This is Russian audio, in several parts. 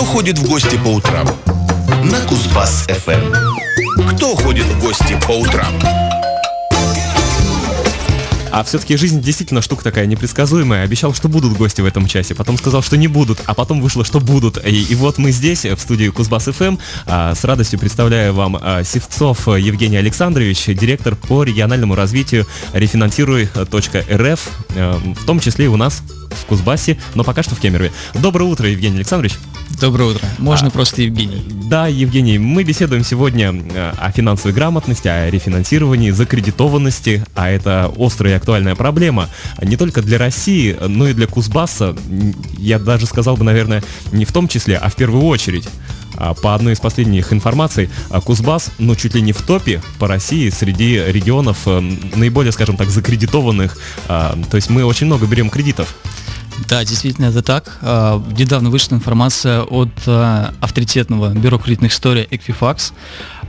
Кто ходит в гости по утрам? На Кузбасс-ФМ. Кто ходит в гости по утрам? А все-таки жизнь действительно штука такая непредсказуемая. Обещал, что будут гости в этом часе, потом сказал, что не будут, а потом вышло, что будут. И, и вот мы здесь, в студии Кузбасс ФМ, а, с радостью представляю вам а, Севцов Евгений Александрович, директор по региональному развитию рефинансируй.рф, а, в том числе и у нас в Кузбассе, но пока что в Кемерове. Доброе утро, Евгений Александрович. Доброе утро. Можно а, просто Евгений. Да, Евгений, мы беседуем сегодня э, о финансовой грамотности, о рефинансировании, закредитованности, а это острая и актуальная проблема не только для России, но и для Кузбасса. Я даже сказал бы, наверное, не в том числе, а в первую очередь. А, по одной из последних информаций, а, Кузбасс, ну, чуть ли не в топе по России среди регионов э, наиболее, скажем так, закредитованных. А, то есть мы очень много берем кредитов. Да, действительно это так. А, недавно вышла информация от а, авторитетного бюро кредитных историй Equifax.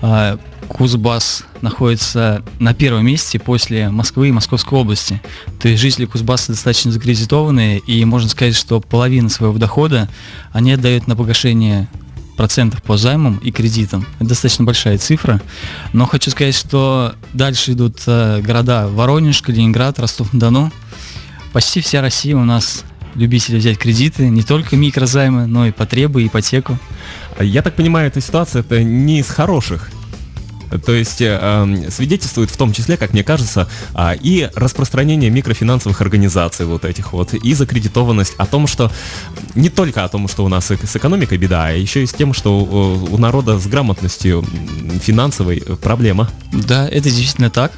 А, Кузбасс находится на первом месте после Москвы и Московской области. То есть жители Кузбасса достаточно закредитованные, и можно сказать, что половина своего дохода они отдают на погашение процентов по займам и кредитам. Это достаточно большая цифра. Но хочу сказать, что дальше идут города Воронеж, Калининград, Ростов-на-Дону. Почти вся Россия у нас любители взять кредиты, не только микрозаймы, но и потребы, ипотеку. Я так понимаю, эта ситуация это не из хороших. То есть э, свидетельствует в том числе, как мне кажется, э, и распространение микрофинансовых организаций вот этих вот, и закредитованность о том, что не только о том, что у нас с экономикой беда, а еще и с тем, что у, народа с грамотностью финансовой проблема. Да, это действительно так.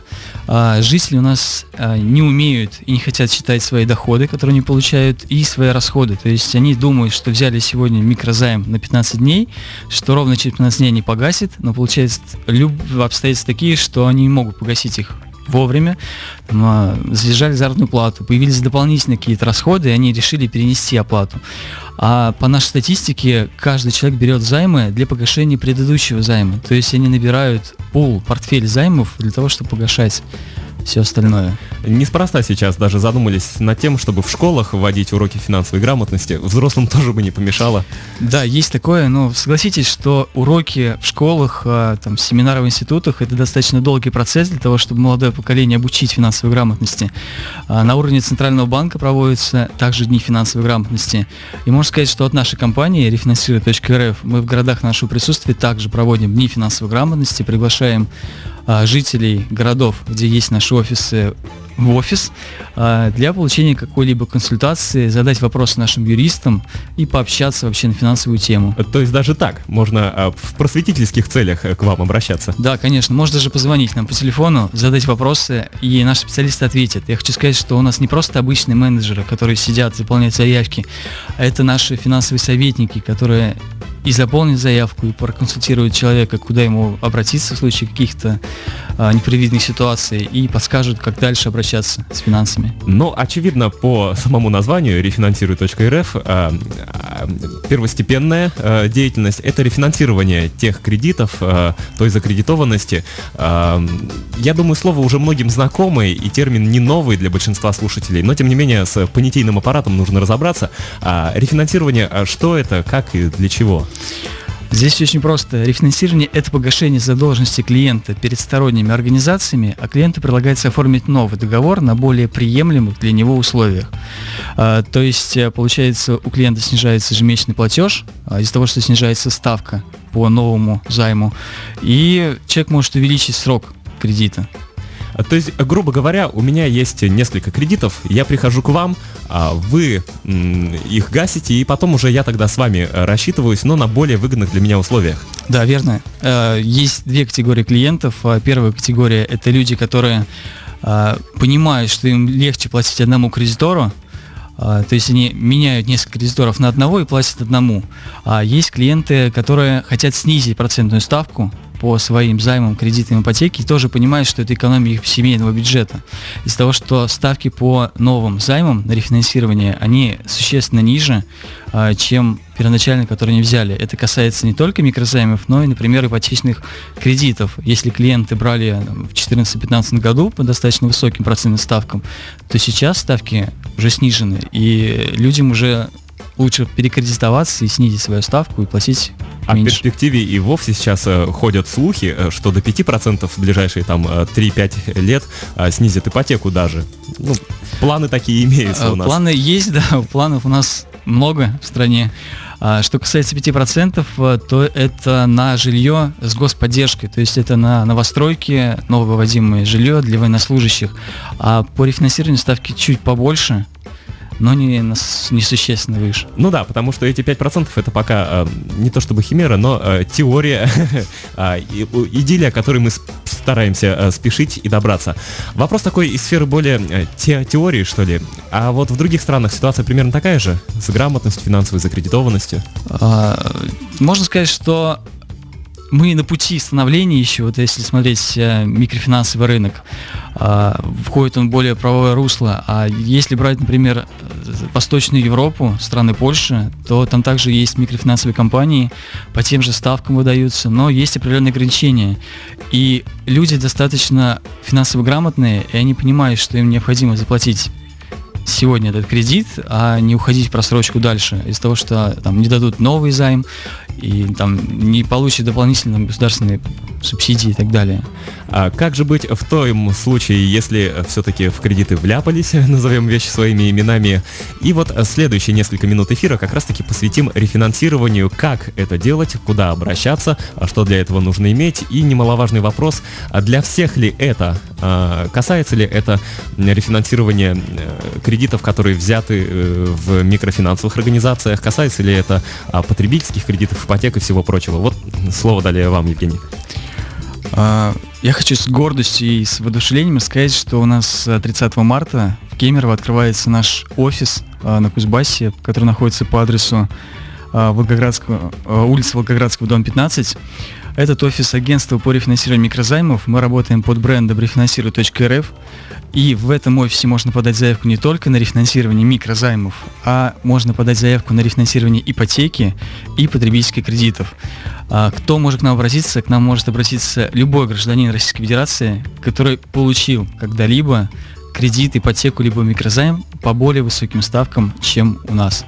А, жители у нас а, не умеют и не хотят считать свои доходы, которые они получают, и свои расходы. То есть они думают, что взяли сегодня микрозайм на 15 дней, что ровно через 15 дней не погасит, но получается люб... обстоятельства такие, что они не могут погасить их вовремя, там, задержали заработную плату, появились дополнительные какие-то расходы, и они решили перенести оплату. А по нашей статистике каждый человек берет займы для погашения предыдущего займа. То есть они набирают пул, портфель займов для того, чтобы погашать все остальное. Неспроста сейчас даже задумались над тем, чтобы в школах вводить уроки финансовой грамотности. Взрослым тоже бы не помешало. Да, есть такое, но согласитесь, что уроки в школах, а, там, семинары в институтах, это достаточно долгий процесс для того, чтобы молодое поколение обучить финансовой грамотности. А, на уровне Центрального банка проводятся также дни финансовой грамотности. И можно сказать, что от нашей компании рефинансируй.рф мы в городах нашего присутствия также проводим дни финансовой грамотности, приглашаем жителей городов, где есть наши офисы, в офис а, для получения какой-либо консультации, задать вопросы нашим юристам и пообщаться вообще на финансовую тему. То есть даже так можно а, в просветительских целях э, к вам обращаться? Да, конечно. Можно даже позвонить нам по телефону, задать вопросы, и наши специалисты ответят. Я хочу сказать, что у нас не просто обычные менеджеры, которые сидят, заполняют заявки, а это наши финансовые советники, которые и заполнить заявку, и проконсультировать человека, куда ему обратиться в случае каких-то непредвиденных ситуаций, и подскажут, как дальше обращаться с финансами. Ну, очевидно, по самому названию рефинансируй.рф а, а, первостепенная а, деятельность – это рефинансирование тех кредитов, а, той закредитованности. А, я думаю, слово уже многим знакомый, и термин не новый для большинства слушателей, но, тем не менее, с понятийным аппаратом нужно разобраться. А, рефинансирование, а что это, как и для чего? Здесь очень просто. Рефинансирование – это погашение задолженности клиента перед сторонними организациями, а клиенту предлагается оформить новый договор на более приемлемых для него условиях. А, то есть, э, получается, у клиента снижается ежемесячный платеж а, из-за того, что снижается ставка по новому займу, и человек может увеличить срок кредита. То есть, грубо говоря, у меня есть несколько кредитов, я прихожу к вам, а вы их гасите, и потом уже я тогда с вами рассчитываюсь, но на более выгодных для меня условиях. Да, верно. Э, есть две категории клиентов. Э, первая категория – это люди, которые э, понимают, что им легче платить одному кредитору, то есть они меняют несколько кредиторов на одного и платят одному. А есть клиенты, которые хотят снизить процентную ставку, по своим займам, кредитам, ипотеки тоже понимают, что это экономия их семейного бюджета. Из-за того, что ставки по новым займам на рефинансирование, они существенно ниже, а, чем первоначально, которые они взяли. Это касается не только микрозаймов, но и, например, ипотечных кредитов. Если клиенты брали в 2014-2015 году по достаточно высоким процентным ставкам, то сейчас ставки уже снижены, и людям уже лучше перекредитоваться и снизить свою ставку и платить А в меньше. перспективе и вовсе сейчас э, ходят слухи, э, что до 5% в ближайшие там э, 3-5 лет э, снизят ипотеку даже. Ну, планы такие имеются у нас. Планы есть, да, планов у нас много в стране. А Что касается 5%, э, то это на жилье с господдержкой, то есть это на новостройки, нововыводимое жилье для военнослужащих. А по рефинансированию ставки чуть побольше, но не, не существенно выше. Ну да, потому что эти 5% это пока э, не то чтобы химера, но э, теория, у- идиллия, к которой мы стараемся э, спешить и добраться. Вопрос такой из сферы более э, те- теории, что ли. А вот в других странах ситуация примерно такая же? С грамотностью, финансовой закредитованностью? А, Можно сказать, что мы на пути становления еще, вот если смотреть э, микрофинансовый рынок, а, входит он в более правовое русло. А если брать, например, э, Восточную Европу, страны Польши, то там также есть микрофинансовые компании, по тем же ставкам выдаются, но есть определенные ограничения. И люди достаточно финансово грамотные, и они понимают, что им необходимо заплатить сегодня этот кредит, а не уходить в просрочку дальше из-за того, что там не дадут новый займ и там не получат дополнительные там, государственные субсидии и так далее. А как же быть в том случае, если все-таки в кредиты вляпались, назовем вещи своими именами? И вот следующие несколько минут эфира как раз-таки посвятим рефинансированию, как это делать, куда обращаться, что для этого нужно иметь, и немаловажный вопрос, а для всех ли это, а, касается ли это рефинансирования э, кредитов, которые взяты э, в микрофинансовых организациях, касается ли это а, потребительских кредитов, ипотек и всего прочего? Вот слово далее вам, Евгений. Я хочу с гордостью и с воодушевлением сказать, что у нас э, 30 марта в Кемерово открывается наш офис а, на Кузбассе, который находится по адресу а, Волгоградского, улица Волгоградского, дом 15. Этот офис агентства по рефинансированию микрозаймов. Мы работаем под брендом рефинансирую.рф. И в этом офисе можно подать заявку не только на рефинансирование микрозаймов, а можно подать заявку на рефинансирование ипотеки и потребительских кредитов. А, Кто может к нам обратиться? К нам может обратиться любой гражданин Российской Федерации, который получил когда-либо кредит, ипотеку, либо микрозайм по более высоким ставкам, чем у нас.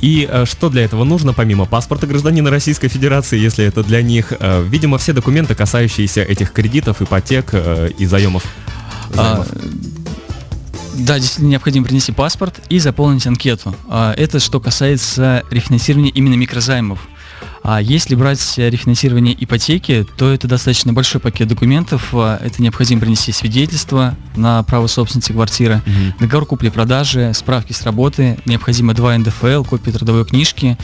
И э, что для этого нужно, помимо паспорта гражданина Российской Федерации, если это для них? Э, видимо, все документы, касающиеся этих кредитов, ипотек э, и заемов. А, займов. Да, действительно необходимо принести паспорт и заполнить анкету. А, Это что касается рефинансирования именно микрозаймов. А если брать рефинансирование ипотеки, то это достаточно большой пакет документов. А, Это необходимо принести свидетельство на право собственности квартиры, Мгм. договор купли-продажи, справки с работы, необходимо два НДФЛ, копия трудовой книжки.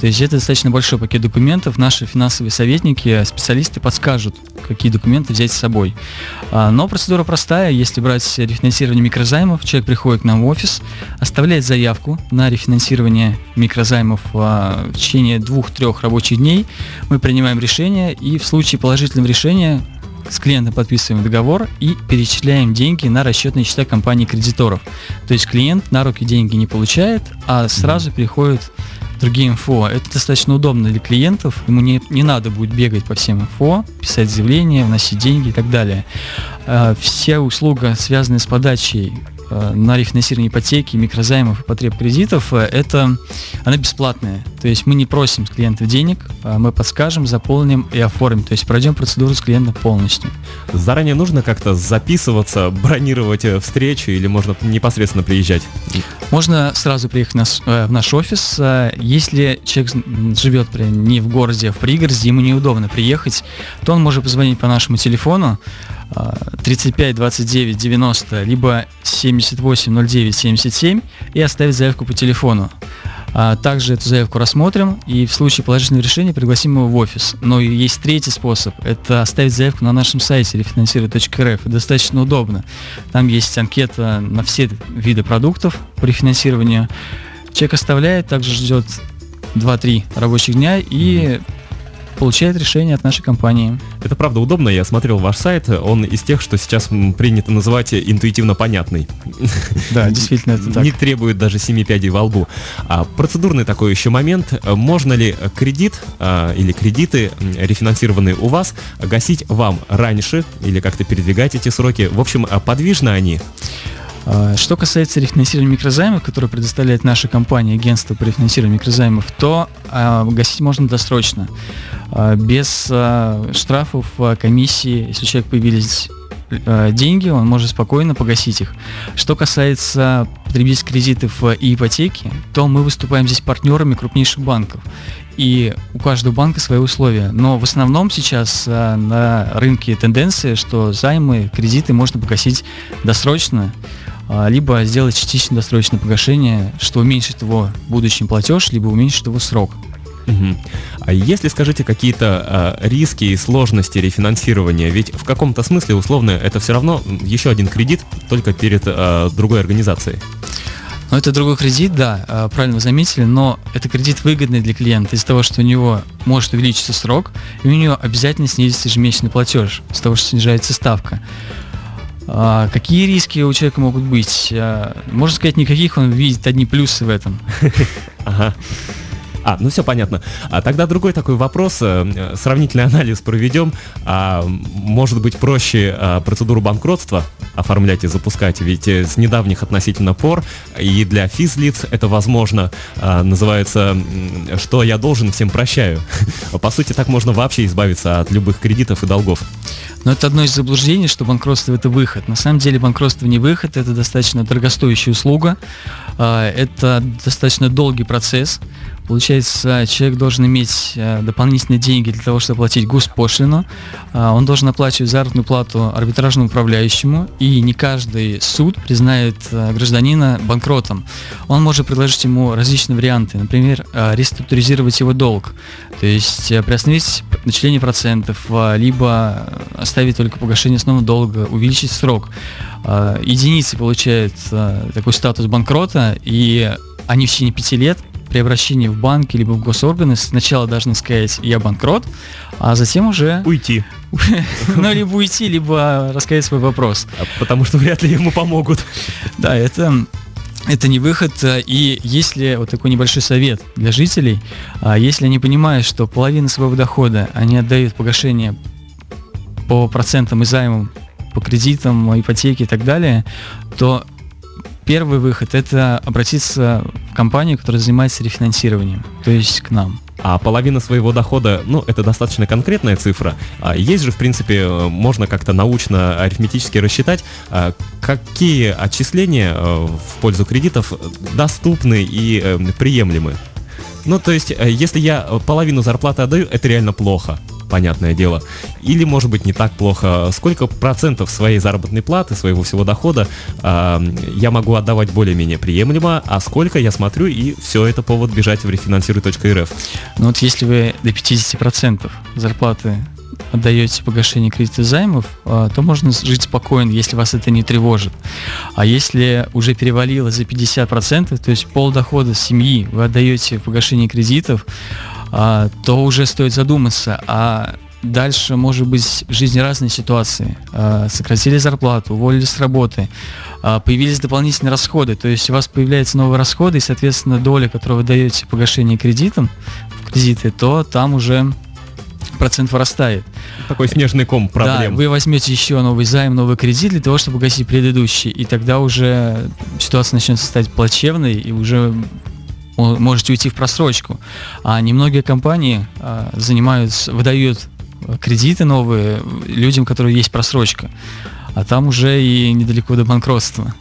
То есть это достаточно большой пакет документов. Наши финансовые советники, специалисты подскажут, какие документы взять с собой. А, Но процедура простая. Если брать рефинансирование микрозаймов, человек приходит к нам в офис, оставляет заявку на рефинансирование микрозаймов а, в течение двух-трех рабочих дней. Мы принимаем решение и в случае положительного решения с клиентом подписываем договор и перечисляем деньги на расчетные счета компании кредиторов. То есть клиент на руки деньги не получает, а сразу переходит в другие инфо. Это достаточно удобно для клиентов, ему не, не надо будет бегать по всем инфо, писать заявление, вносить деньги и так далее. А, Вся услуга, связанная с подачей на рефинансирование ипотеки, микрозаймов и потреб кредитов, э, это она бесплатная. То есть мы не просим с клиентов денег, а мы подскажем, заполним и оформим. То есть пройдем процедуру с клиентом полностью. Заранее нужно как-то записываться, бронировать э, встречу или можно непосредственно приезжать? Можно сразу приехать в наш, э, в наш офис. Э, Если человек живет не в городе, а в пригороде, ему неудобно приехать, то он может позвонить по нашему телефону э, 35 29 90 либо 78 09 77 и оставить заявку по телефону. А также эту заявку рассмотрим и в случае положительного решения пригласим его в офис. Но есть третий способ. Это оставить заявку на нашем сайте рефинансирую.рф. Это достаточно удобно. Там есть анкета на все виды продуктов по рефинансированию. Человек оставляет, также ждет 2-3 рабочих дня и получает решение от нашей компании. Это правда удобно, я смотрел ваш сайт, он из тех, что сейчас принято называть интуитивно понятный. Да, действительно, это так. Не требует даже семи пядей во лбу. А, процедурный такой еще момент. Можно ли кредит а, или кредиты, рефинансированные у вас, гасить вам раньше или как-то передвигать эти сроки? В общем, а подвижны они? А, что касается рефинансирования микрозаймов, которые предоставляет наша компания, агентство по рефинансированию микрозаймов, то а, гасить можно досрочно, без а, штрафов, а, комиссии. Если у человека появились а, деньги, он может спокойно погасить их. Что касается потребительских кредитов и ипотеки, то мы выступаем здесь партнерами крупнейших банков. И у каждого банка свои условия. Но в основном сейчас а, на рынке тенденция, что займы, кредиты можно погасить досрочно, а, либо сделать частично досрочное погашение, что уменьшит его будущий платеж, либо уменьшит его срок. Мгм. А если, скажите, какие-то а, риски и сложности рефинансирования, ведь в каком-то смысле, условно, это все равно еще один кредит, только перед а, другой организацией. Но это другой кредит, да, а, правильно вы заметили, но это кредит выгодный для клиента из-за того, что у него может увеличиться срок, и у него обязательно снизится ежемесячный платеж, из-за того, что снижается ставка. А, какие риски у человека могут быть? А, можно сказать, никаких, он видит одни плюсы в этом. Ага. А, ну все понятно. А тогда другой такой вопрос, э, сравнительный анализ проведем. А, может быть проще а, процедуру банкротства оформлять и запускать, ведь э, с недавних относительно пор и для физлиц это возможно, а, называется «Что я должен, всем прощаю». По сути, так можно вообще избавиться от любых кредитов и долгов. Но это одно из заблуждений, что банкротство это выход. На самом деле банкротство не выход, это достаточно дорогостоящая услуга, а, это достаточно долгий процесс. Получается, человек должен иметь а, дополнительные деньги для того, чтобы платить госпошлину. А, Он должен оплачивать заработную плату арбитражному управляющему, и не каждый суд признает а, гражданина банкротом. Он может предложить ему различные варианты, например, а, реструктуризировать его долг, то есть приостановить начисление процентов, либо оставить только погашение основного долга, увеличить срок. А, Единицы получают а, такой статус банкрота, и они в течение пяти лет при обращении в банки либо в госорганы сначала должны сказать «я банкрот», а затем уже, Уйти, ну, либо уйти, либо рассказать свой вопрос. а, потому что вряд ли ему помогут. Да, это, это не выход. И если вот такой небольшой совет для жителей, если они понимают, что половину своего дохода они отдают погашение по процентам и займам, по кредитам, ипотеке и так далее, то первый выход это обратиться в компанию, которая занимается рефинансированием, то есть к нам. А половина своего дохода, ну, это достаточно конкретная цифра. А есть же, в принципе, э, можно как-то научно, арифметически рассчитать, а, какие отчисления э, в пользу кредитов доступны и э, приемлемы. Ну, то есть, если я половину зарплаты отдаю, это реально плохо, понятное дело. Или, может быть, не так плохо. Сколько процентов своей заработной платы, своего всего дохода а, я могу отдавать более-менее приемлемо, а сколько я смотрю, и все это повод бежать в рефинансируй.рф. Но вот если вы до 50% зарплаты отдаете погашение кредита займов, а, то можно жить спокойно, если вас это не тревожит. А если уже перевалило за 50%, то есть пол дохода семьи вы отдаете погашение кредитов, то уже стоит задуматься, а дальше может быть жизни разные ситуации. А, Сократили зарплату, уволили с работы, а, появились дополнительные расходы, то есть у вас появляются новые расходы, и, соответственно, доля, которую вы даете погашение кредитом, в кредиты, то там уже процент вырастает. Такой снежный ком Да, проблем. вы возьмете еще новый займ, новый кредит для того, чтобы погасить предыдущий, и тогда уже ситуация начнется стать плачевной, и уже можете уйти в просрочку. А немногие компании а, занимаются, выдают кредиты новые людям, которые есть просрочка. А там уже и недалеко до банкротства.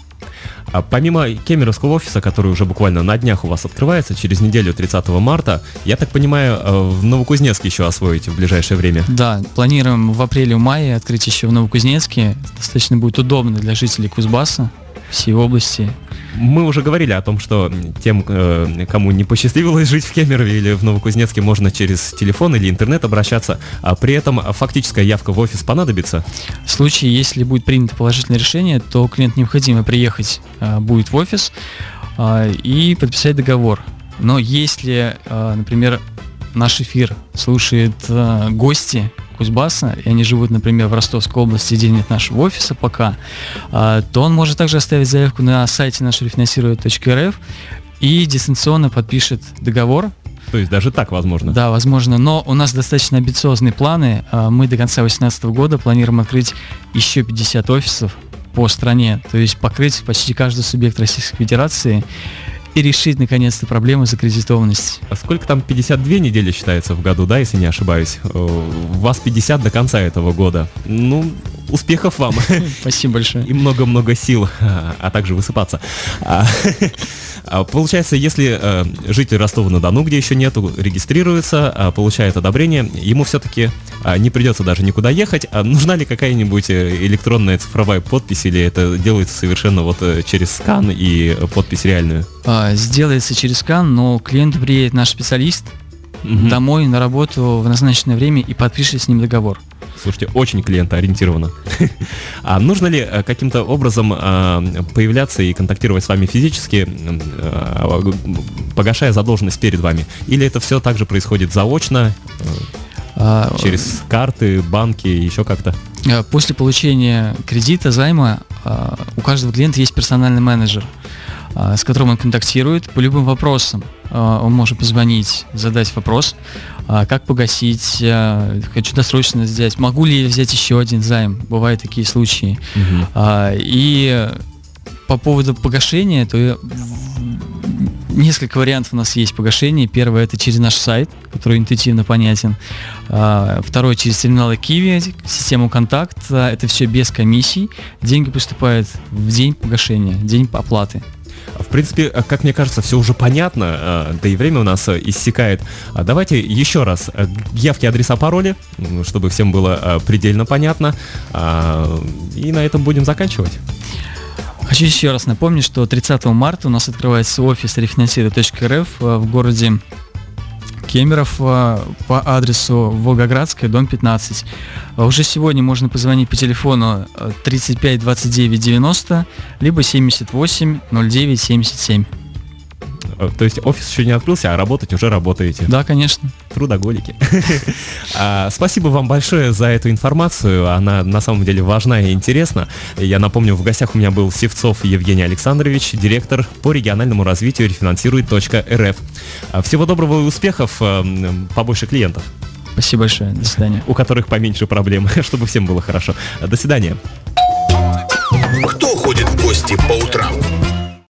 А помимо кемеровского офиса, который уже буквально на днях у вас открывается, через неделю 30 марта, я так понимаю, э, в Новокузнецк еще освоите в ближайшее время. Да, планируем в апреле-мае открыть еще в Новокузнецке. Достаточно будет удобно для жителей Кузбасса, всей области. Мы уже говорили о том, что тем, э, кому не посчастливилось жить в Кемерове или в Новокузнецке, можно через телефон или интернет обращаться, а при этом фактическая явка в офис понадобится. В случае, если будет принято положительное решение, то клиент необходимо приехать а, будет в офис а, и подписать договор. Но если, например, наш эфир слушает гости Кузбасса, и они живут, например, в Ростовской области, где нет нашего офиса пока, а, то он может также оставить заявку на сайте нашего рефинансирует.рф и дистанционно подпишет договор То есть даже так возможно. да, возможно, но у нас достаточно амбициозные планы. А, Мы до конца 2018 года планируем открыть еще 50 офисов по стране, то есть покрыть почти каждый субъект Российской Федерации и решить наконец-то проблему закредитованности. А сколько там 52 недели считается в году, да, если не ошибаюсь? Э, У вас 50 до конца этого года. Ну, успехов вам. Спасибо большое. И много-много сил, а а также высыпаться. А, а, Получается, если э, житель Ростова-на-Дону, где еще нету, регистрируется, получает одобрение, ему все-таки не придется даже никуда ехать. А нужна ли какая-нибудь э, электронная цифровая подпись, или это делается совершенно вот э, через скан и подпись реальную? Сделается через скан, но к клиенту приедет наш специалист Мгм. домой на работу в назначенное время и подпишет с ним договор. Слушайте, очень клиентоориентировано. А нужно ли э, каким-то образом а, появляться и контактировать с вами физически, а, погашая задолженность перед вами? Или это все также происходит заочно, А, э, через карты, банки, еще как-то? Э, После получения кредита, займа, у каждого клиента есть персональный менеджер, с которым он контактирует по любым вопросам. А, Он может позвонить, задать вопрос, а, как погасить, а, хочу досрочно взять, могу ли я взять еще один займ, бывают такие случаи. А, И по поводу погашения, то несколько вариантов у нас есть погашения. Первое это через наш сайт, который интуитивно понятен. А, Второе через терминалы Kiwi, систему контакт. А, Это все без комиссий. Деньги поступают в день погашения, день оплаты. В принципе, э, как мне кажется, все уже понятно, э, да и время у нас э, иссякает. А Давайте еще раз явки, адреса, пароли, чтобы всем было предельно понятно. А, И на этом будем заканчивать. Хочу еще раз напомнить, что 30 марта у нас открывается офис рефинансируй.рф э, в городе Кемеров э, по адресу Волгоградская, дом 15. А Уже сегодня можно позвонить по телефону э, 35 29 90, либо 78 09 77. Э, То есть офис еще не открылся, а работать уже работаете. Да, конечно. Трудоголики. А, Спасибо вам большое за эту информацию. Она на самом деле важна и интересна. Я напомню, в гостях у меня был Севцов Евгений Александрович, директор по региональному развитию рефинансирует.рф. А, Всего доброго и успехов, м, побольше клиентов, Спасибо большое. До свидания. у которых поменьше проблем, чтобы всем было хорошо. До свидания. Кто ходит в гости по утрам?